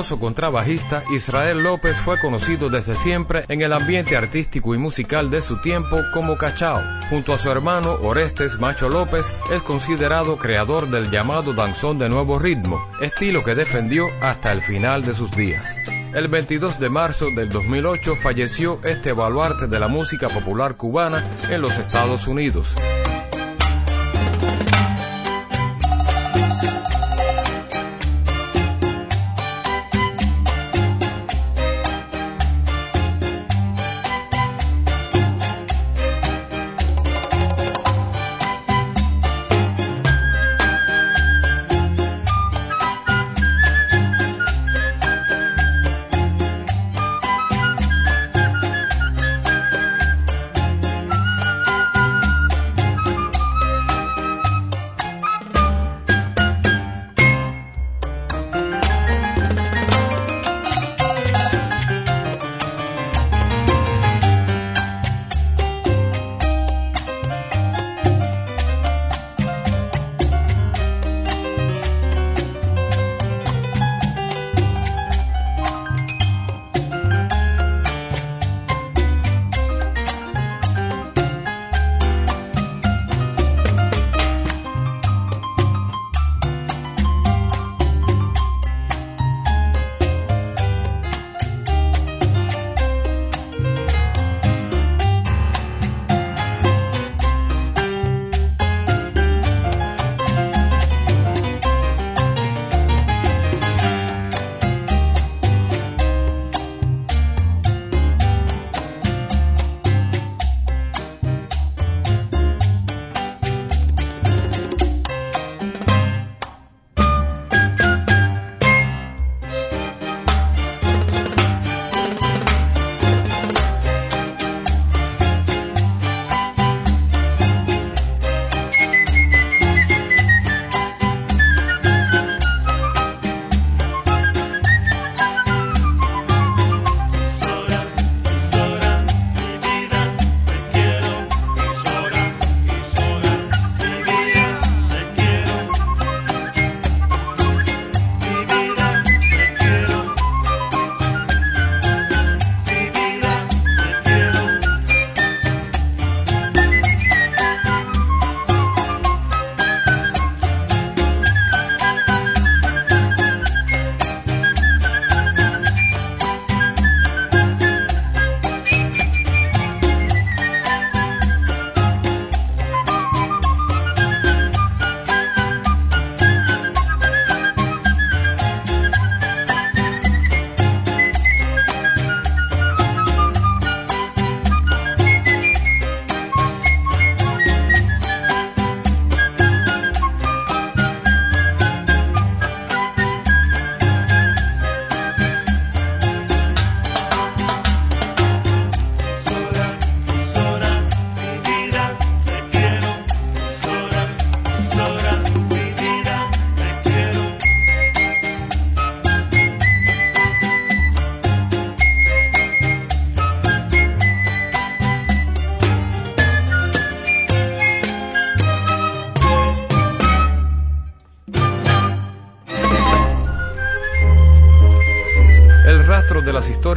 Virtuoso contrabajista, Israel López fue conocido desde siempre en el ambiente artístico y musical de su tiempo como Cachao. Junto a su hermano Orestes Macho López, es considerado creador del llamado danzón de nuevo ritmo, estilo que defendió hasta el final de sus días. El 22 de marzo del 2008 falleció este baluarte de la música popular cubana en los Estados Unidos.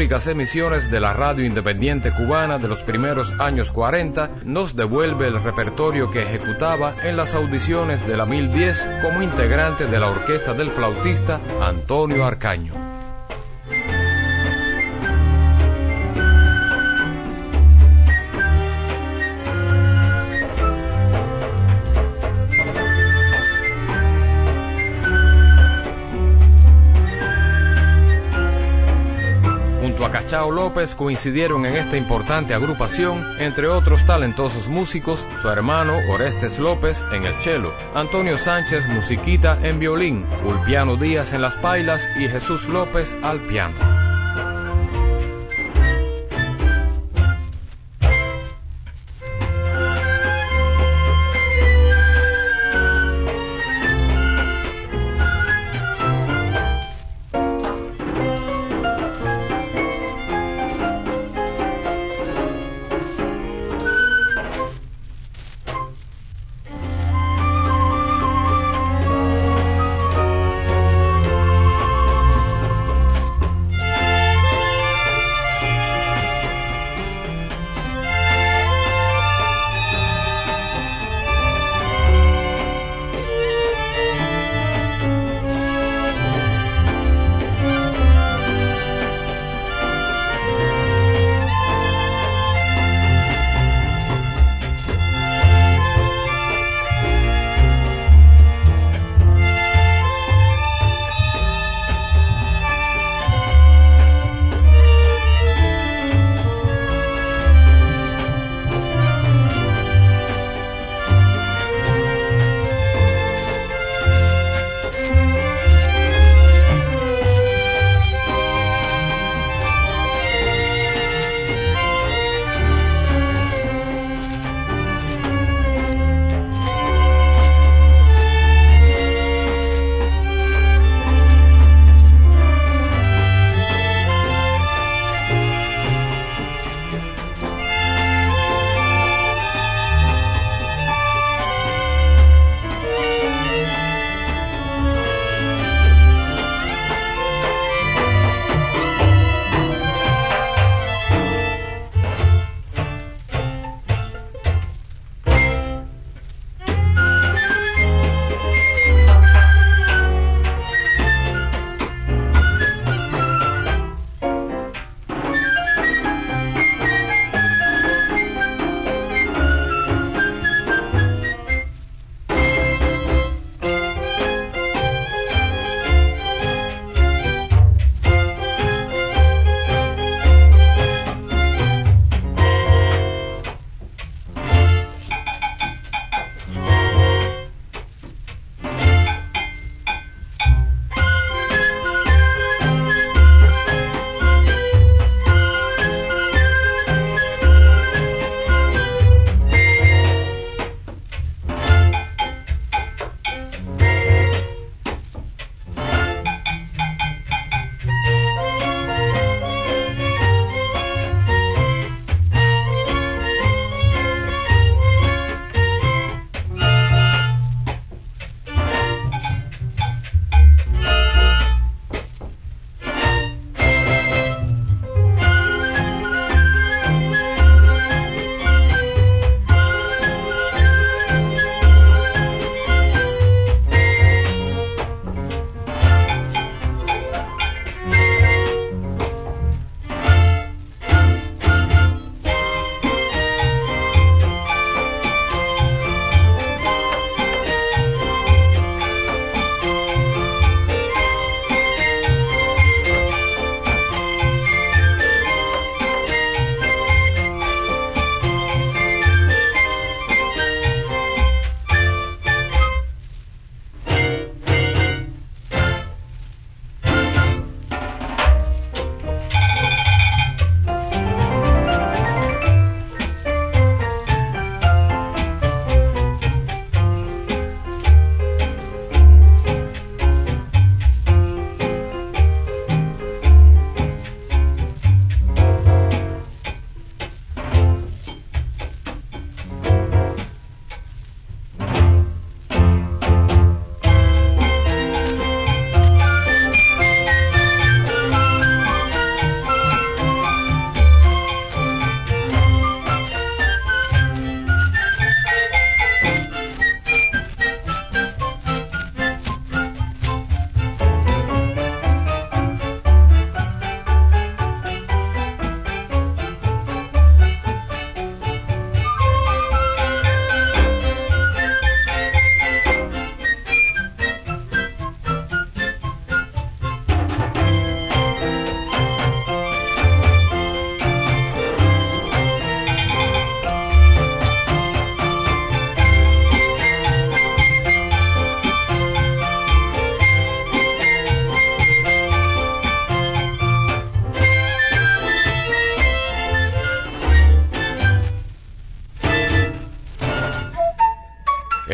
Históricas emisiones de la radio independiente cubana de los primeros años 40, nos devuelve el repertorio que ejecutaba en las audiciones de la 1010 como integrante de la orquesta del flautista Antonio Arcaño. Coincidieron en esta importante agrupación, entre otros talentosos músicos, su hermano Orestes López en el cello, Antonio Sánchez musiquita en violín, Ulpiano Díaz en las pailas y Jesús López al piano.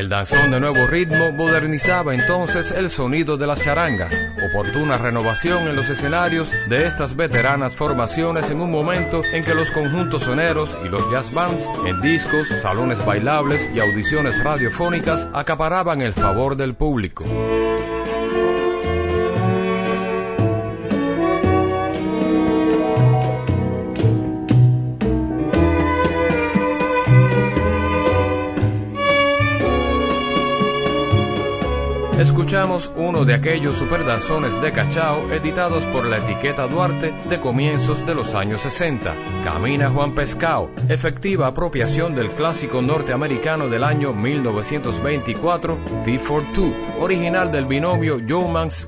El danzón de nuevo ritmo modernizaba entonces el sonido de las charangas, oportuna renovación en los escenarios de estas veteranas formaciones en un momento en que los conjuntos soneros y los jazz bands en discos, salones bailables y audiciones radiofónicas acaparaban el favor del público. Escuchamos uno de aquellos superdanzones de cachao editados por la etiqueta Duarte de comienzos de los años 60. Camina Juan Pescao, efectiva apropiación del clásico norteamericano del año 1924, T42, original del binomio Joe Manx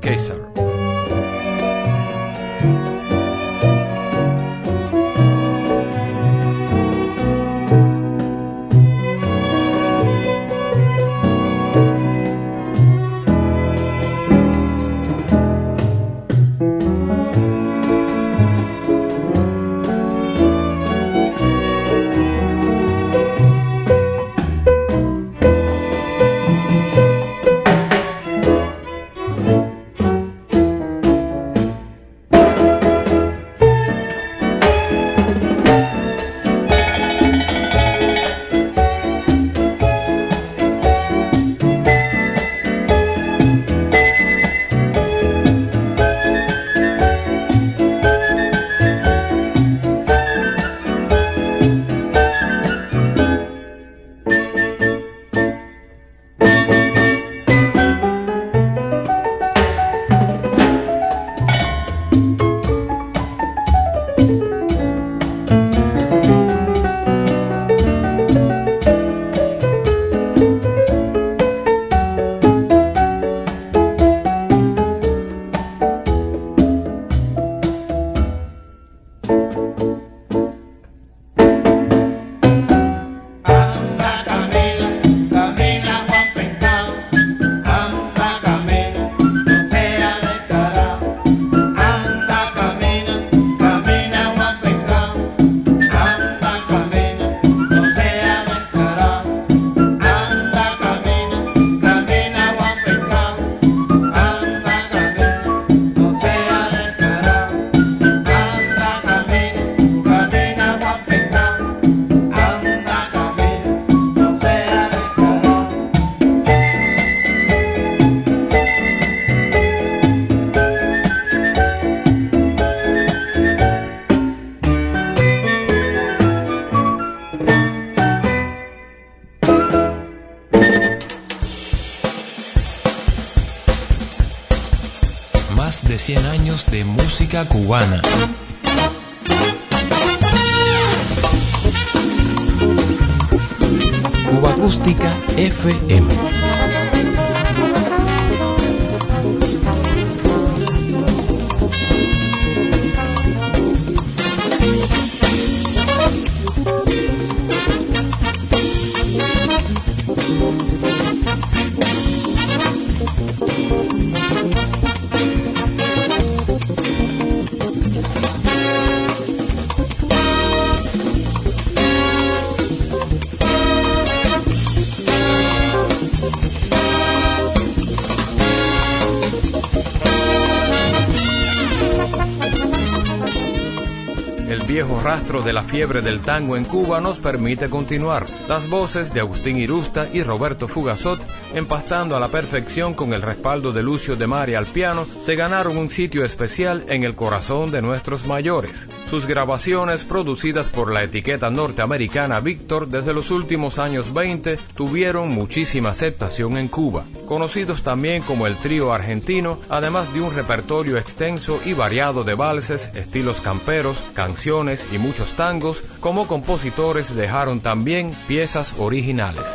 fiebre del tango en Cuba nos permite continuar. Las voces de Agustín Irusta y Roberto Fugazot, empastando a la perfección con el respaldo de Lucio de Maria al piano, se ganaron un sitio especial en el corazón de nuestros mayores. Sus grabaciones, producidas por la etiqueta norteamericana Victor desde los últimos años 20, tuvieron muchísima aceptación en Cuba. Conocidos también como el trío argentino, además de un repertorio extenso y variado de valses, estilos camperos, canciones y muchos tangos, como compositores dejaron también piezas originales.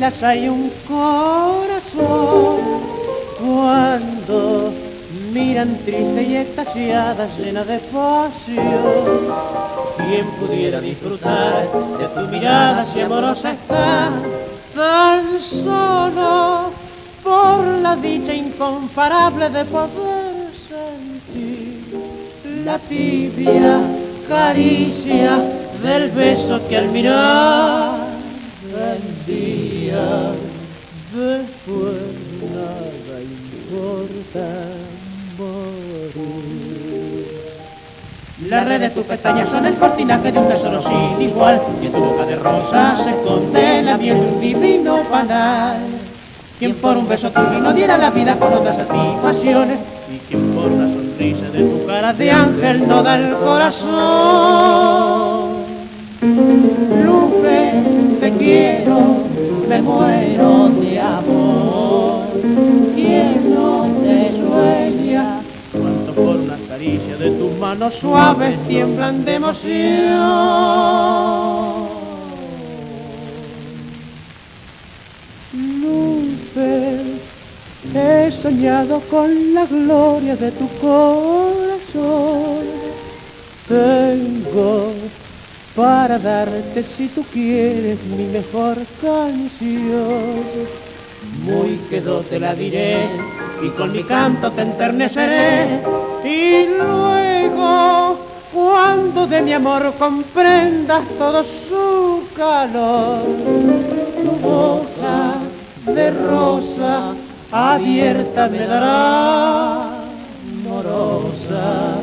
Pupilas hay un corazón cuando miran triste y extasiada, llena de pasión. ¿Quién pudiera disfrutar de tu mirada si amorosa está? tan solo por la dicha incomparable de poder sentir la tibia caricia del beso que al mirar vendía después nada importa La red de tus pestañas son el cortinaje de un tesoro sin igual y en tu boca de rosa se esconde la miel de un divino panal. Quien por un beso tuyo no diera la vida con otras satisfacciones y quien por una sonrisa de tu cara de ángel no da el corazón. Lupe, te quiero, me muero de amor. Quien no te sueña cuando por una caricia de tus manos suaves tiemblan de emoción. Lupe, he soñado con la gloria de tu corazón. Tengo para darte si tú quieres mi mejor canción. Muy quedó te la diré y con mi canto te enterneceré y luego cuando de mi amor comprendas todo su calor tu boca de rosa abierta me dará morosa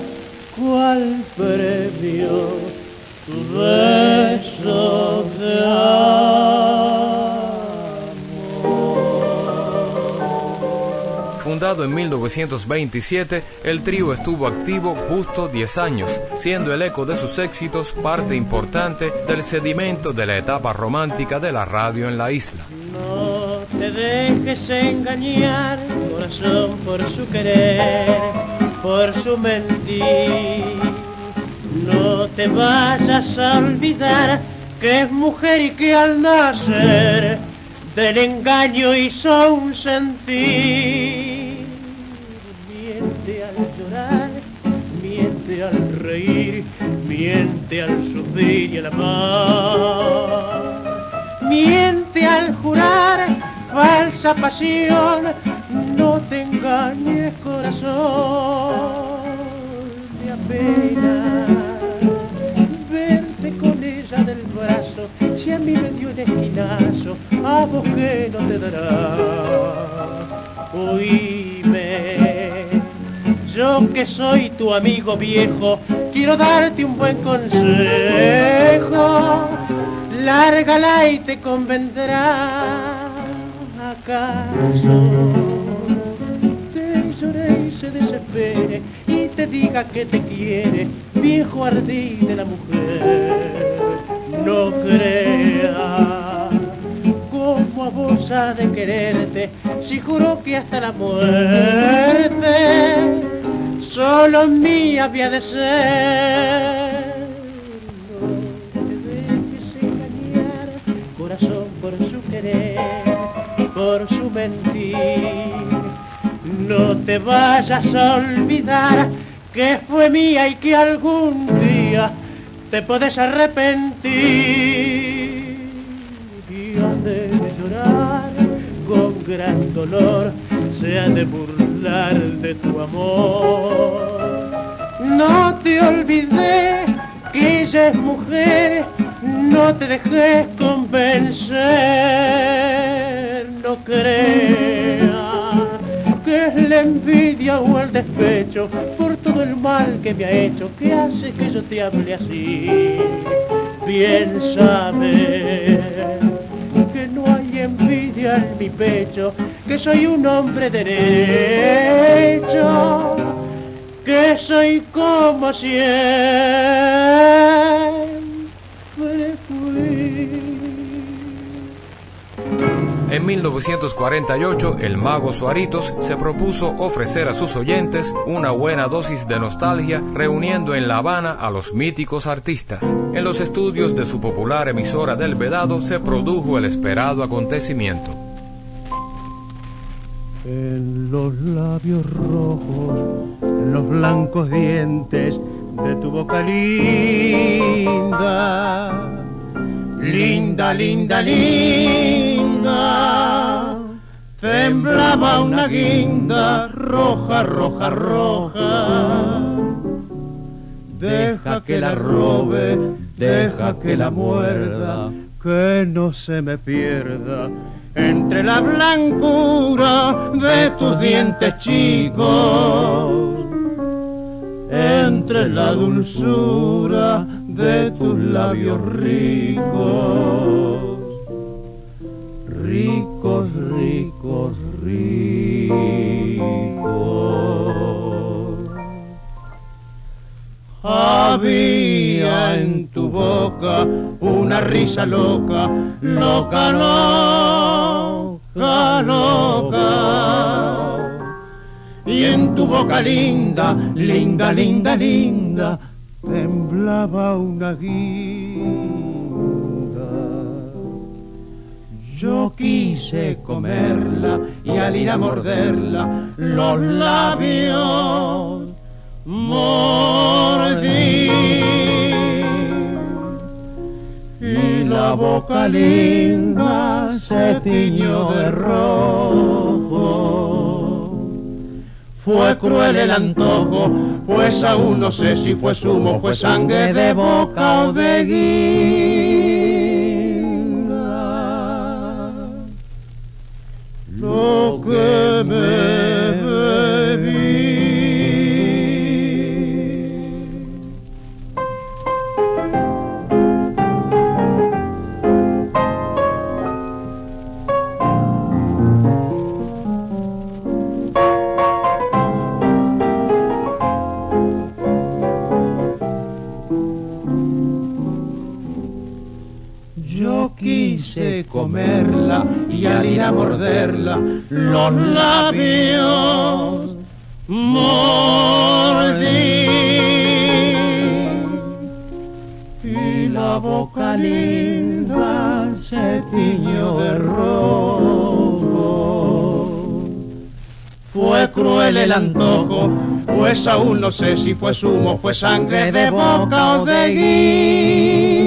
cual premio Fundado en 1927, el trío estuvo activo justo 10 años, siendo el eco de sus éxitos parte importante del sedimento de la etapa romántica de la radio en la isla. No te dejes engañar, corazón, por su querer, por su mentir. No te vayas a olvidar que es mujer y que al nacer del engaño hizo un sentir. Miente al llorar, miente al reír, miente al sufrir y al amar. Miente al jurar falsa pasión, no te engañes corazón, me apena verte con ella del brazo, si a mí me dio un esquinazo, a vos que no te dará. Oíme, yo que soy tu amigo viejo, quiero darte un buen consejo, lárgala y te convendrá. ¿Acaso te diga que te quiere, viejo ardid de la mujer? No creas como a vos ha de quererte, si juró que hasta la muerte solo mía había de ser. No te dejes engañar, corazón por su querer, por su mentir. No te vayas a olvidar que fue mía y que algún día te podés arrepentir. Y de llorar con gran dolor, se ha de burlar de tu amor. No te olvides que ella es mujer, no te dejes convencer, no creas que es la envidia o el despecho el mal que me ha hecho, que hace que yo te hable así. Bien sabes que no hay envidia en mi pecho, que soy un hombre derecho, que soy como siempre En 1948, el mago Suaritos se propuso ofrecer a sus oyentes una buena dosis de nostalgia reuniendo en La Habana a los míticos artistas. En los estudios de su popular emisora del Vedado se produjo el esperado acontecimiento. En los labios rojos, en los blancos dientes de tu boca linda, linda, linda, linda, temblaba una guinda roja, roja, roja. Deja que la robe, deja que la muerda, que no se me pierda entre la blancura de tus dientes chicos, entre la dulzura de tus labios ricos, ricos, ricos, ricos. Había en tu boca una risa loca, loca, loca, loca. Y en tu boca linda, linda, linda, linda, temblaba una guinda. Yo quise comerla y al ir a morderla los labios mordí. Y la boca linda se tiñó de rojo. Fue cruel el antojo, pues aún no sé si fue zumo, fue sangre de boca o de guinda. Lo que el antojo, pues aún no sé si fue zumo, fue sangre de boca o de guinda.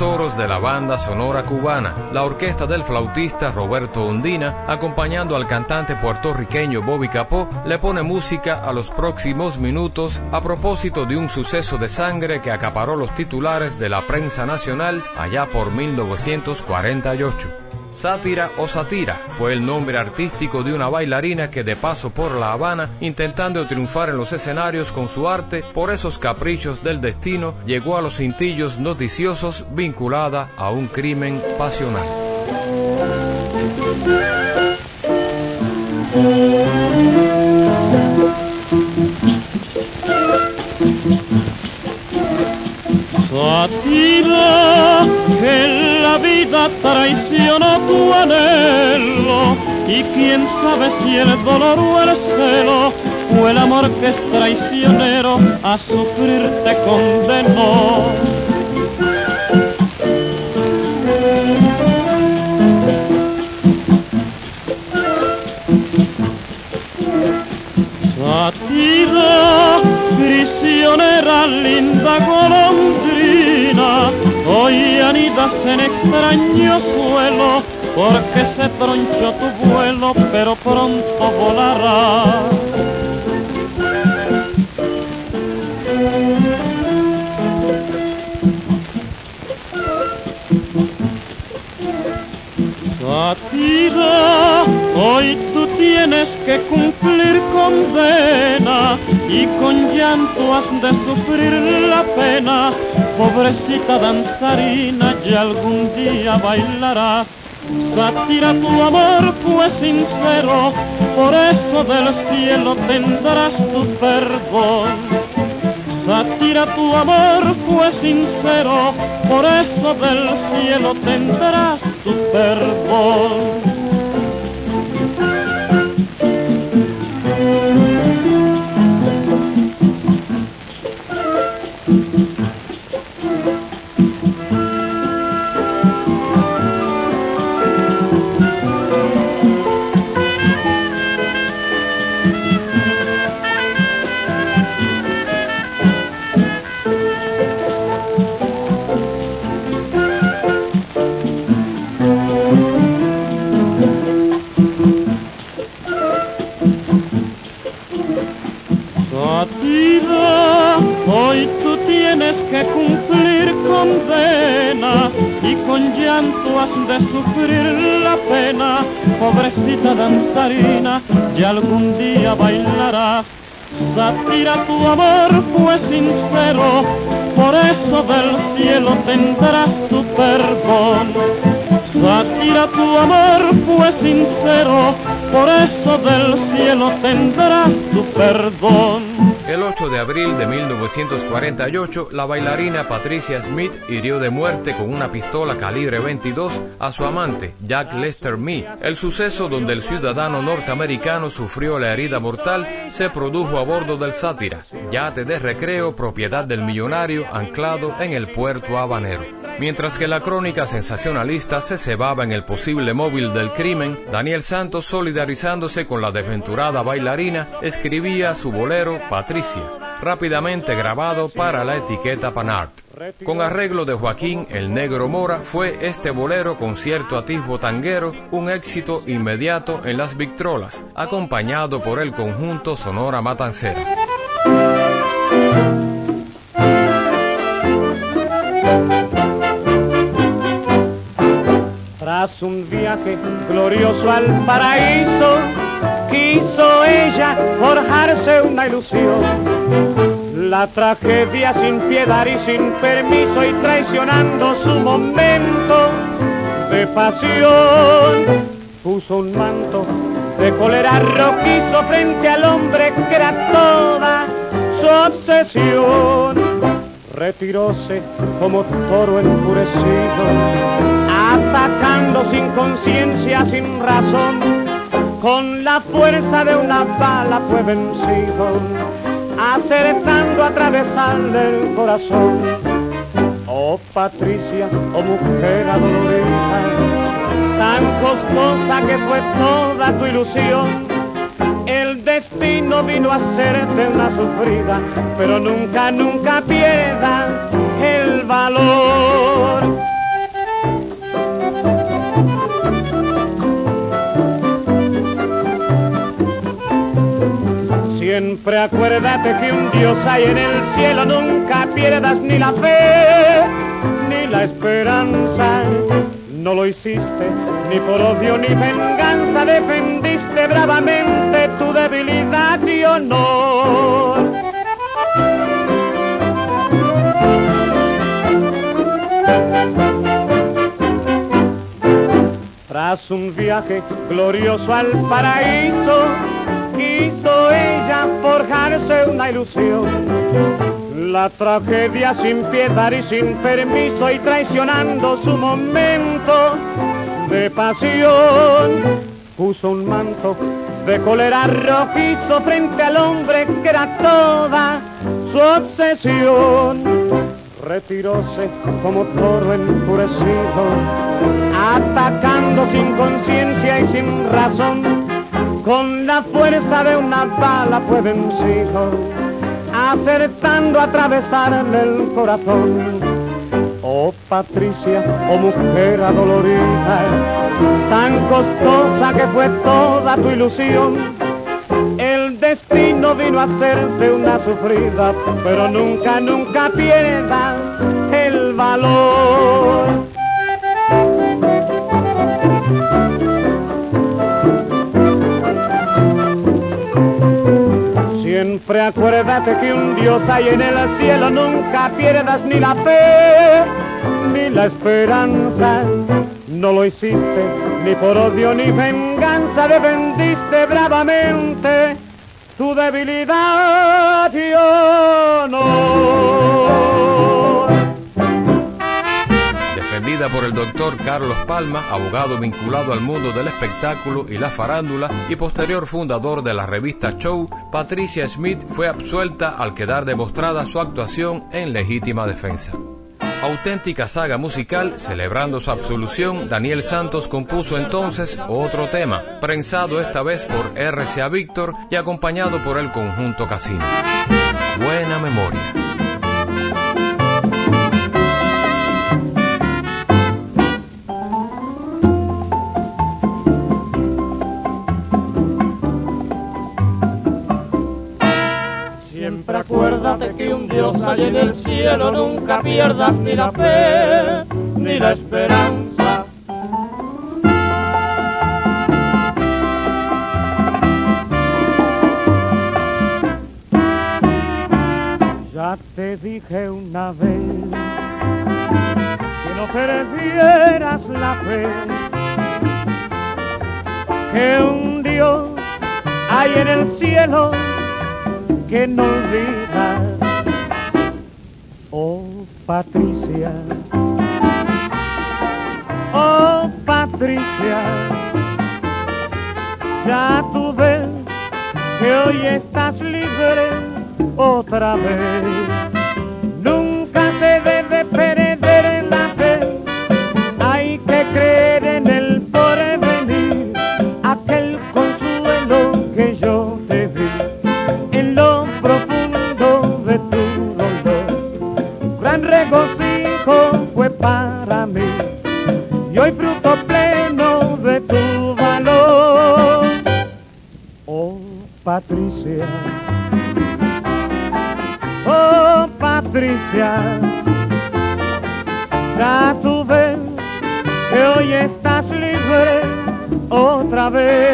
Tesoros de la banda sonora cubana. La orquesta del flautista Roberto Undina, acompañando al cantante puertorriqueño Bobby Capó, le pone música a los próximos minutos a propósito de un suceso de sangre que acaparó los titulares de la prensa nacional allá por 1948. Sátira o Satira fue el nombre artístico de una bailarina que de paso por La Habana, intentando triunfar en los escenarios con su arte, por esos caprichos del destino, llegó a los cintillos noticiosos vinculada a un crimen pasional. Sátira, que la vida traicionó tu anhelo y quién sabe si el dolor o el celo o el amor que es traicionero a sufrir te condenó. Sátira, prisionera, linda golondrina, anidas en extraño suelo, porque se tronchó tu vuelo, pero pronto volará. Satira, hoy tú tienes que cumplir condena y con llanto has de sufrir la pena. Pobrecita danzarina, ya algún día bailarás. Satira, tu amor fue sincero, por eso del cielo tendrás tu perdón. Satira, tu amor fue sincero, por eso del cielo tendrás tu perdón. Danzarina, y algún día bailarás. Satira, tu amor fue sincero, por eso del cielo tendrás tu perdón. Satira, tu amor fue sincero, por eso del cielo tendrás tu perdón. El 8 de abril de 1948, la bailarina Patricia Smith hirió de muerte con una pistola calibre 22 a su amante, Jack Lester Mee. El suceso donde el ciudadano norteamericano sufrió la herida mortal se produjo a bordo del Sátira, yate de recreo propiedad del millonario anclado en el puerto habanero. Mientras que la crónica sensacionalista se cebaba en el posible móvil del crimen, Daniel Santos, solidarizándose con la desventurada bailarina, escribía su bolero Patricia, rápidamente grabado para la etiqueta Panart. Con arreglo de Joaquín el Negro Mora, fue este bolero con cierto atisbo tanguero un éxito inmediato en las Victrolas, acompañado por el conjunto Sonora Matancera. Tras un viaje glorioso al paraíso, quiso ella forjarse una ilusión. La tragedia sin piedad y sin permiso y traicionando su momento de pasión, puso un manto de cólera rojizo frente al hombre que era toda su obsesión retiróse como toro enfurecido, atacando sin conciencia, sin razón, con la fuerza de una bala fue vencido, acertando a atravesarle el corazón. Oh Patricia, oh mujer adolorida, tan costosa que fue toda tu ilusión, el destino vino a de una sufrida, pero nunca, nunca pierdas el valor. Siempre acuérdate que un Dios hay en el cielo, nunca pierdas ni la fe ni la esperanza. No lo hiciste ni por odio ni venganza, defendiste bravamente tu debilidad y honor. Tras un viaje glorioso al paraíso, quiso ella forjarse una ilusión la tragedia sin piedad y sin permiso y traicionando su momento de pasión. Puso un manto de cólera rojizo frente al hombre que era toda su obsesión. Retiróse como toro enfurecido, atacando sin conciencia y sin razón, con la fuerza de una bala fue vencido acertando a atravesarle el corazón. Oh Patricia, oh mujer adolorida, tan costosa que fue toda tu ilusión. El destino vino a hacerte una sufrida, pero nunca, nunca pierdas el valor. Siempre acuérdate que un Dios hay en el cielo, nunca pierdas ni la fe ni la esperanza. No lo hiciste ni por odio ni venganza, defendiste bravamente tu debilidad y honor. Defendida por el doctor Carlos Palma, abogado vinculado al mundo del espectáculo y la farándula y posterior fundador de la revista Show, Patricia Smith fue absuelta al quedar demostrada su actuación en legítima defensa auténtica saga musical, celebrando su absolución, Daniel Santos compuso entonces otro tema, prensado esta vez por RCA Víctor y acompañado por el conjunto Casino. Buena memoria. Dios hay en el cielo, nunca pierdas ni la fe ni la esperanza. Ya te dije una vez que no perdieras la fe, que un Dios hay en el cielo que no olvidas, Patricia, oh Patricia, ya tú ves que hoy estás libre otra vez, otra vez.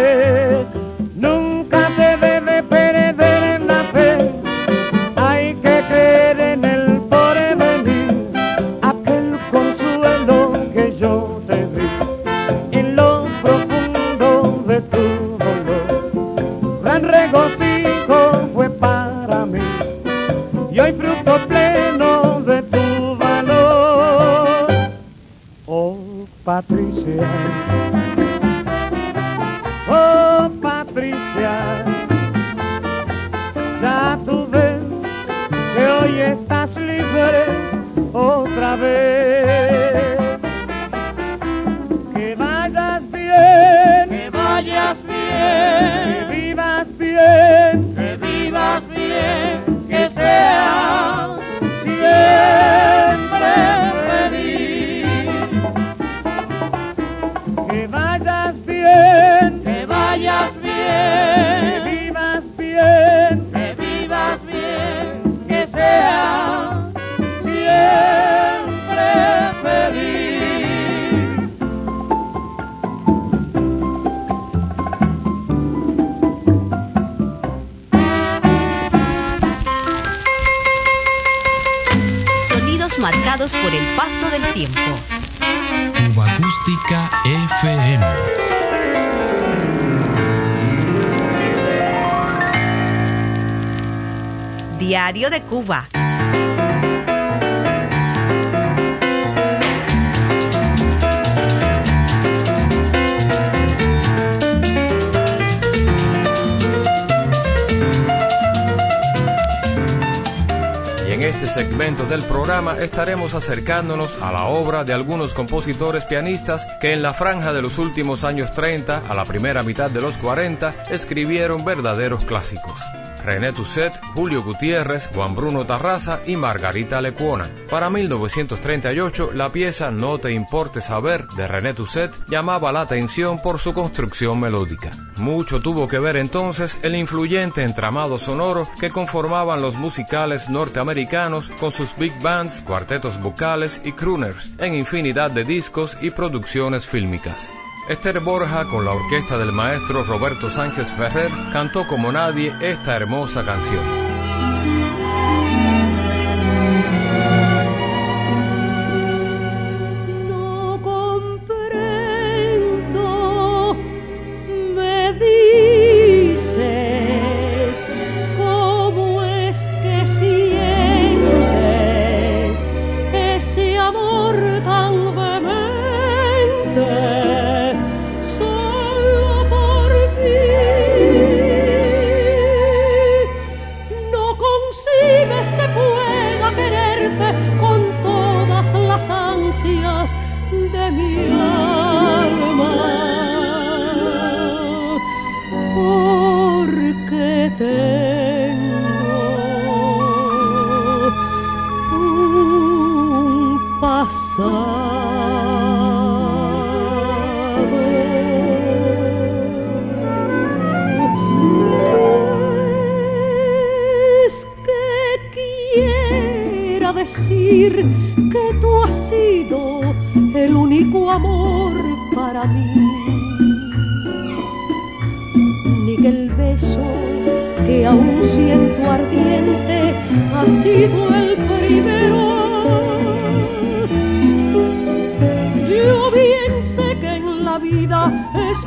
En este segmento del programa estaremos acercándonos a la obra de algunos compositores pianistas que en la franja de los últimos años 30 a la primera mitad de los 40 escribieron verdaderos clásicos. René Tusset, Julio Gutiérrez, Juan Bruno Tarraza y Margarita Lecuona. Para 1938, la pieza No te importe saber de René Tusset llamaba la atención por su construcción melódica. Mucho tuvo que ver entonces el influyente entramado sonoro que conformaban los musicales norteamericanos con sus big bands, cuartetos vocales y crooners en infinidad de discos y producciones fílmicas. Esther Borja, con la orquesta del maestro Roberto Sánchez Ferrer, cantó como nadie esta hermosa canción. que tú has sido el único amor para mí. Ni que el beso que aún siento ardiente ha sido el primero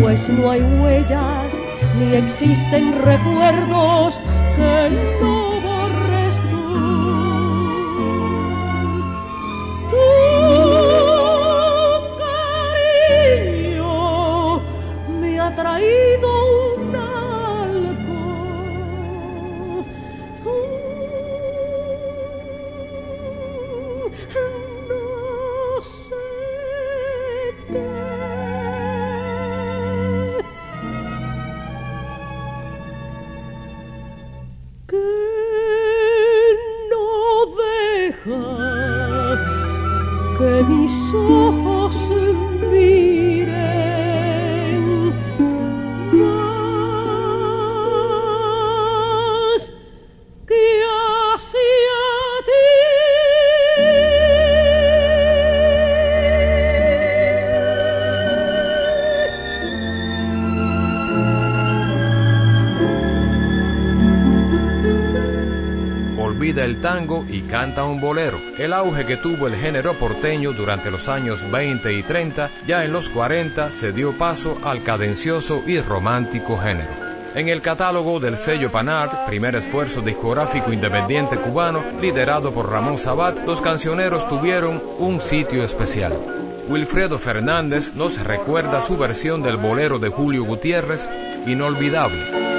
pues no hay huellas ni existen recuerdos que no tango y canta un bolero. El auge que tuvo el género porteño durante los años 20 y 30, ya en los 40 se dio paso al cadencioso y romántico género. En el catálogo del sello Panart, primer esfuerzo discográfico independiente cubano, liderado por Ramón Sabat, los cancioneros tuvieron un sitio especial. Wilfredo Fernández nos recuerda su versión del bolero de Julio Gutiérrez, inolvidable.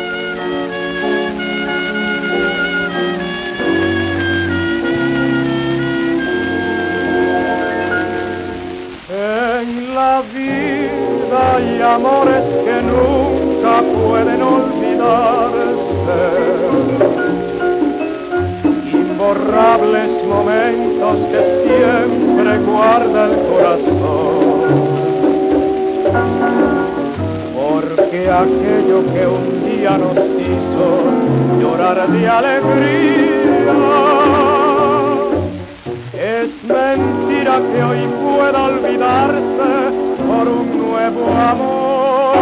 Hay amores que nunca pueden olvidarse. Imborrables momentos que siempre guarda el corazón. Porque aquello que un día nos hizo llorar de alegría es mentira que hoy pueda olvidarse por un nuevo amor.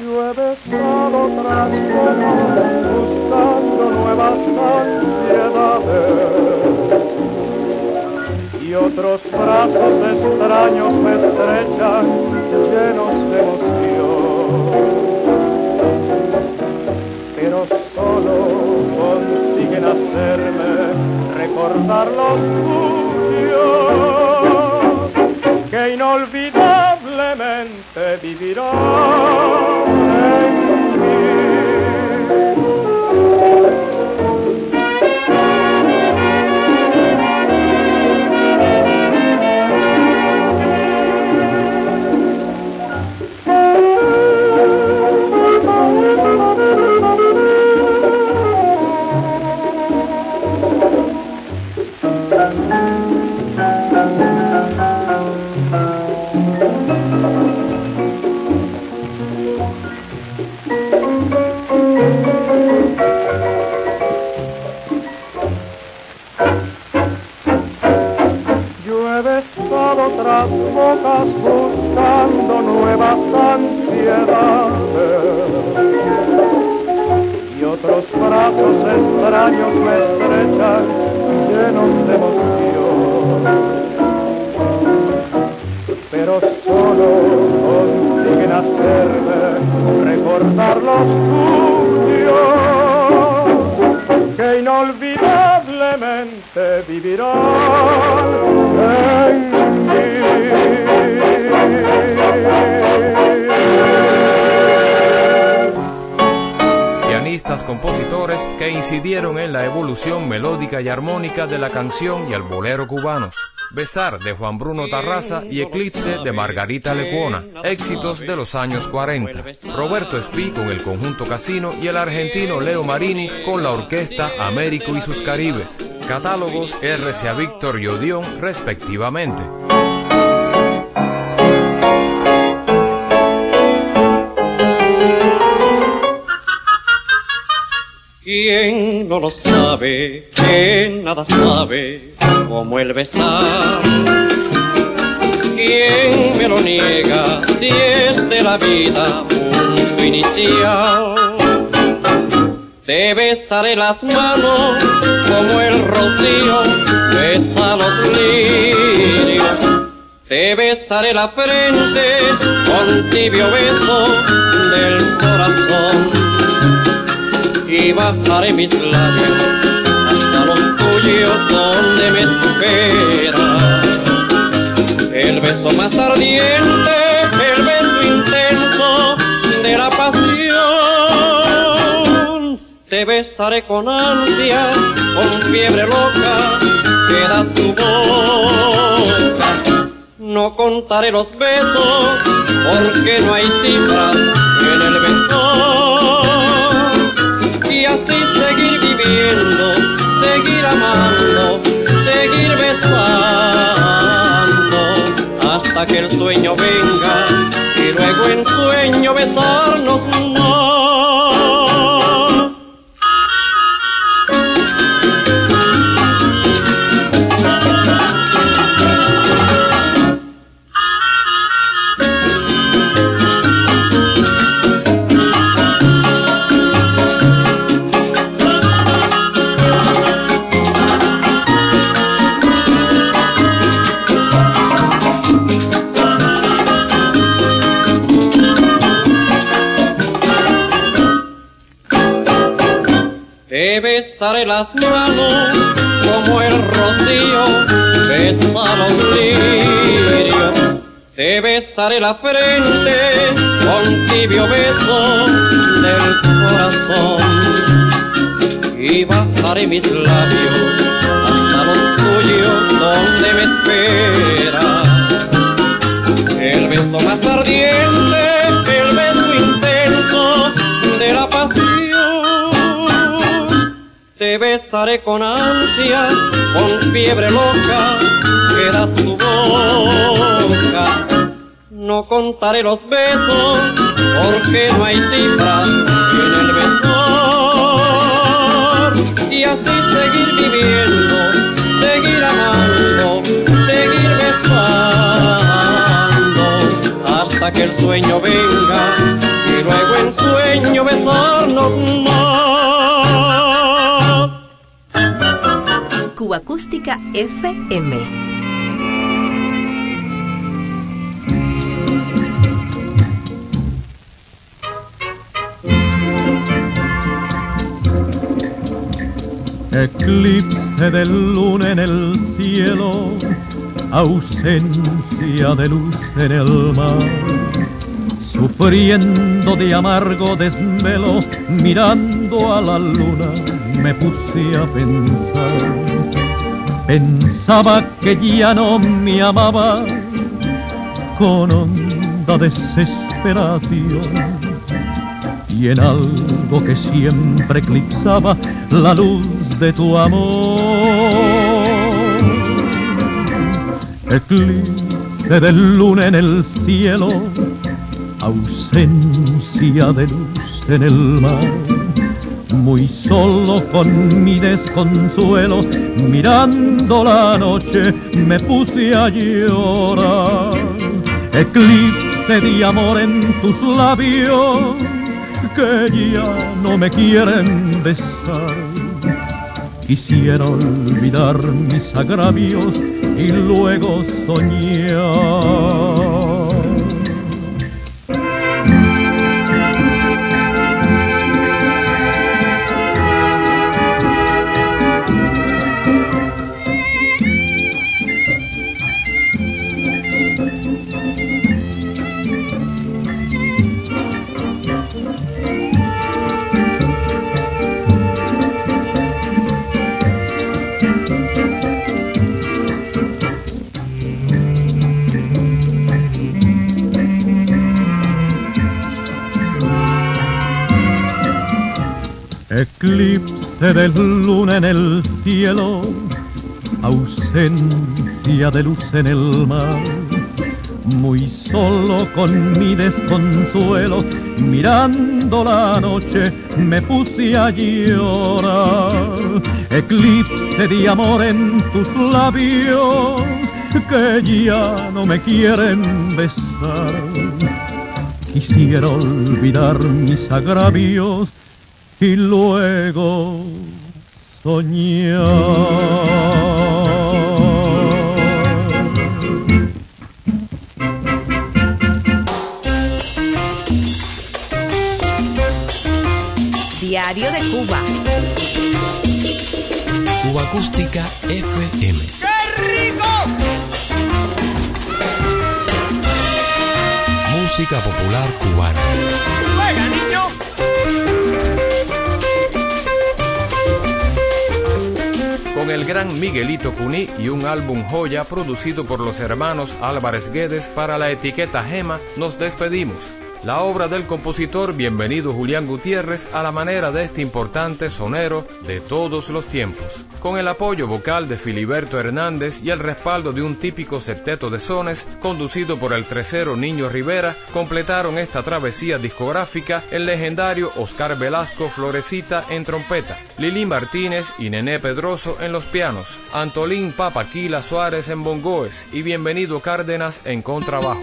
Yo he besado tras buscando nuevas ansiedades. Y otros brazos extraños me estrechan llenos de emoción. hacerme recordar los tuyos que inolvidablemente vivirán. La canción y el bolero cubanos. Besar de Juan Bruno Tarraza y Eclipse de Margarita Lecuona, éxitos de los años 40. Roberto Espí con el conjunto Casino y el argentino Leo Marini con la orquesta Américo y sus Caribes. Catálogos RCA Víctor y Odión respectivamente. ¿Quién no lo sabe? ¿Quién nada sabe como el besar? ¿Quién me lo niega si es de la vida punto inicial? Te besaré las manos como el rocío besa los lirios. Te besaré la frente con tibio beso bajaré mis labios hasta los tuyos donde me espera. El beso más ardiente, el beso intenso de la pasión. Te besaré con ansia, con fiebre loca, queda tu boca. No contaré los besos porque no hay cifras venga y luego en sueño besarnos besaré las manos como el rocío besa los lirios. Te besaré la frente con tibio beso del corazón y bajaré mis labios hasta los tuyos donde me con ansia, con fiebre loca, queda tu boca. No contaré los besos, porque no hay cifras en el beso. Y así seguir viviendo, seguir amando, seguir besando, hasta que el sueño venga y luego en sueño besarnos Acústica FM. Eclipse del luna en el cielo, ausencia de luz en el mar. Sufriendo de amargo desvelo, mirando a la luna, me puse a pensar. Pensaba que ya no me amaba con honda desesperación y en algo que siempre eclipsaba la luz de tu amor. Eclipse del luna en el cielo, ausencia de luz en el mar. Muy solo con mi desconsuelo, mirando la noche, me puse a llorar. Eclipse de amor en tus labios que ya no me quieren besar. Quisiera olvidar mis agravios y luego soñar. Eclipse de luna en el cielo, ausencia de luz en el mar. Muy solo con mi desconsuelo, mirando la noche, me puse a llorar. Eclipse de amor en tus labios, que ya no me quieren besar. Quisiera olvidar mis agravios y luego soñar. Diario de Cuba. Cuba Acústica FM. ¡Qué rico! Música popular cubana. Con el gran Miguelito Cuní y un álbum joya producido por los hermanos Álvarez Guedes para la etiqueta Gema, nos despedimos. La obra del compositor Bienvenido Julián Gutiérrez a la manera de este importante sonero de todos los tiempos. Con el apoyo vocal de Filiberto Hernández y el respaldo de un típico septeto de sones conducido por el tresero Niño Rivera, completaron esta travesía discográfica el legendario Oscar Velasco Florecita en trompeta, Lili Martínez y Nené Pedroso en los pianos, Antolín Papaquila Suárez en bongoes y Bienvenido Cárdenas en contrabajo.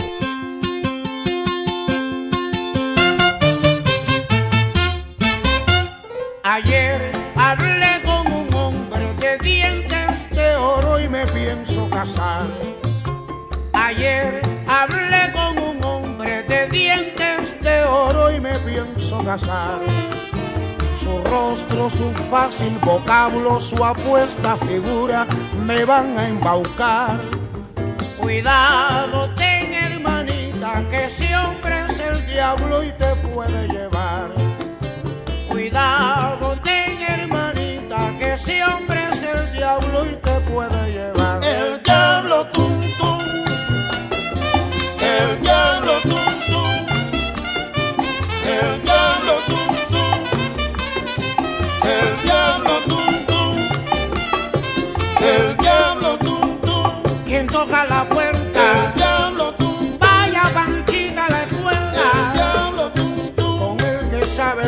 Su rostro, su fácil vocablo, su apuesta figura me van a embaucar. Cuidado, ten hermanita, que ese hombre es el diablo y te puede llevar. Cuidado, ten hermanita, que ese hombre es el diablo y te puede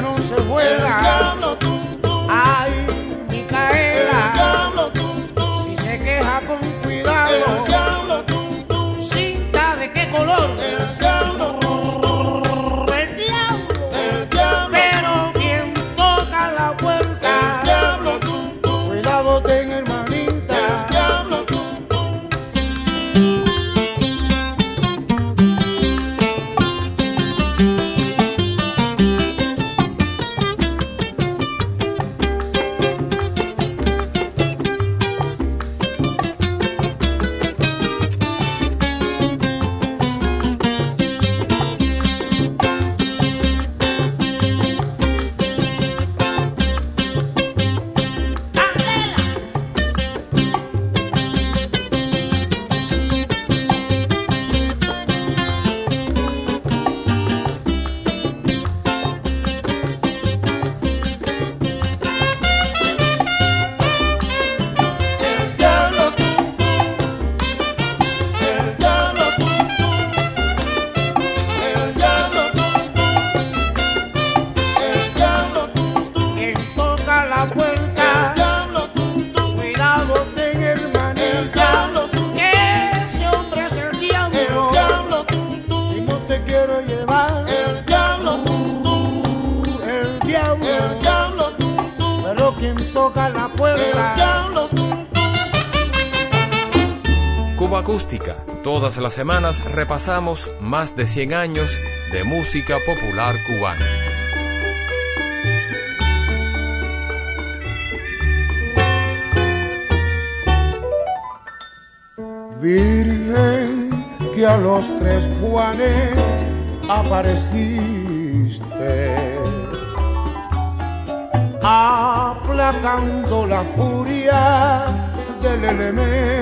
no se juega. Semanas repasamos más de 100 años de música popular cubana. Virgen que a los tres Juanes apareciste, aplacando la furia del elemento.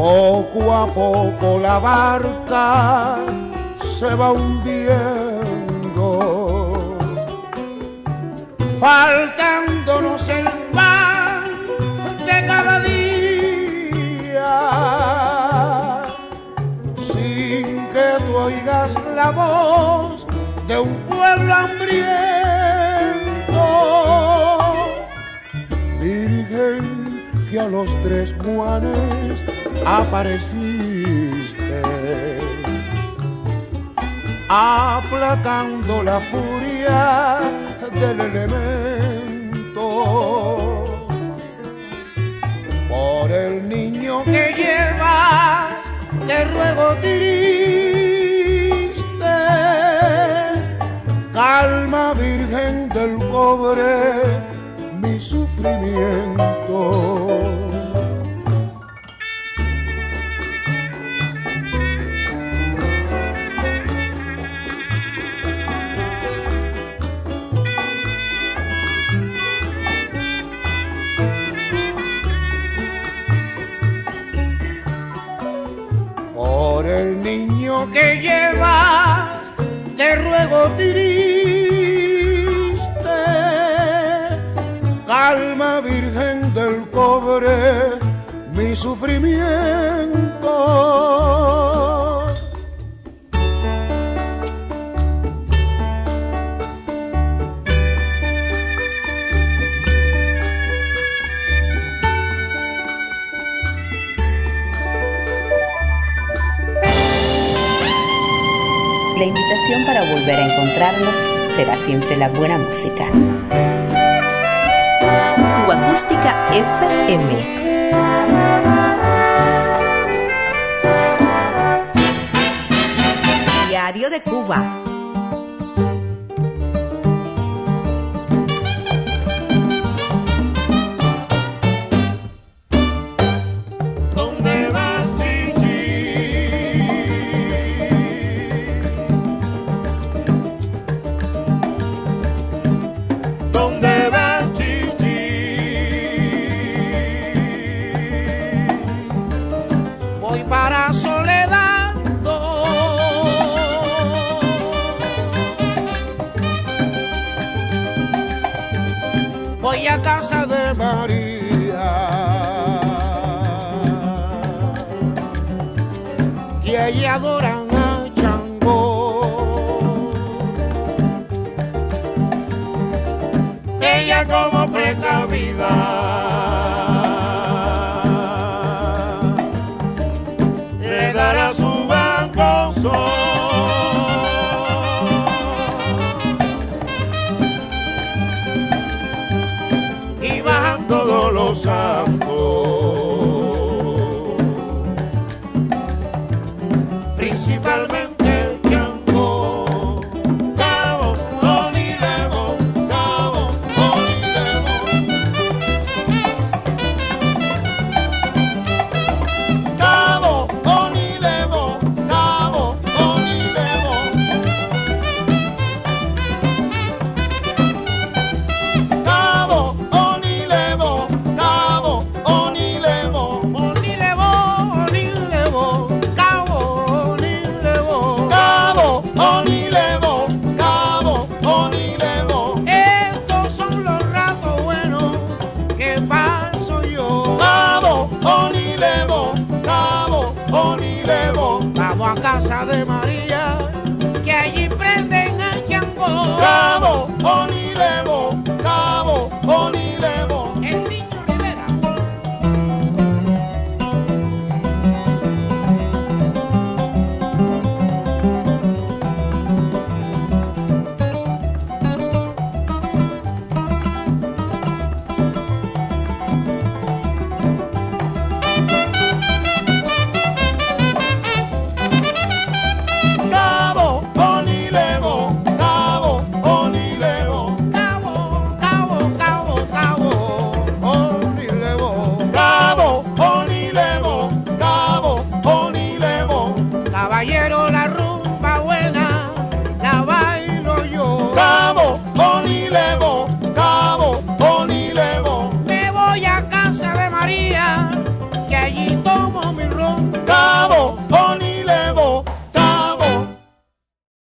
Poco a poco la barca se va hundiendo, faltándonos el pan de cada día. Sin que tú oigas la voz de un pueblo que a los tres Juanes apareciste, aplacando la furia del elemento por el niño que llevas, te ruego triste. Calma, Virgen del cobre, mi sufrimiento. Por el niño que llevas, te ruego triste. Cobre, mi sufrimiento. La invitación para volver a encontrarnos será siempre la buena música. Acústica FM. Diario de Cuba.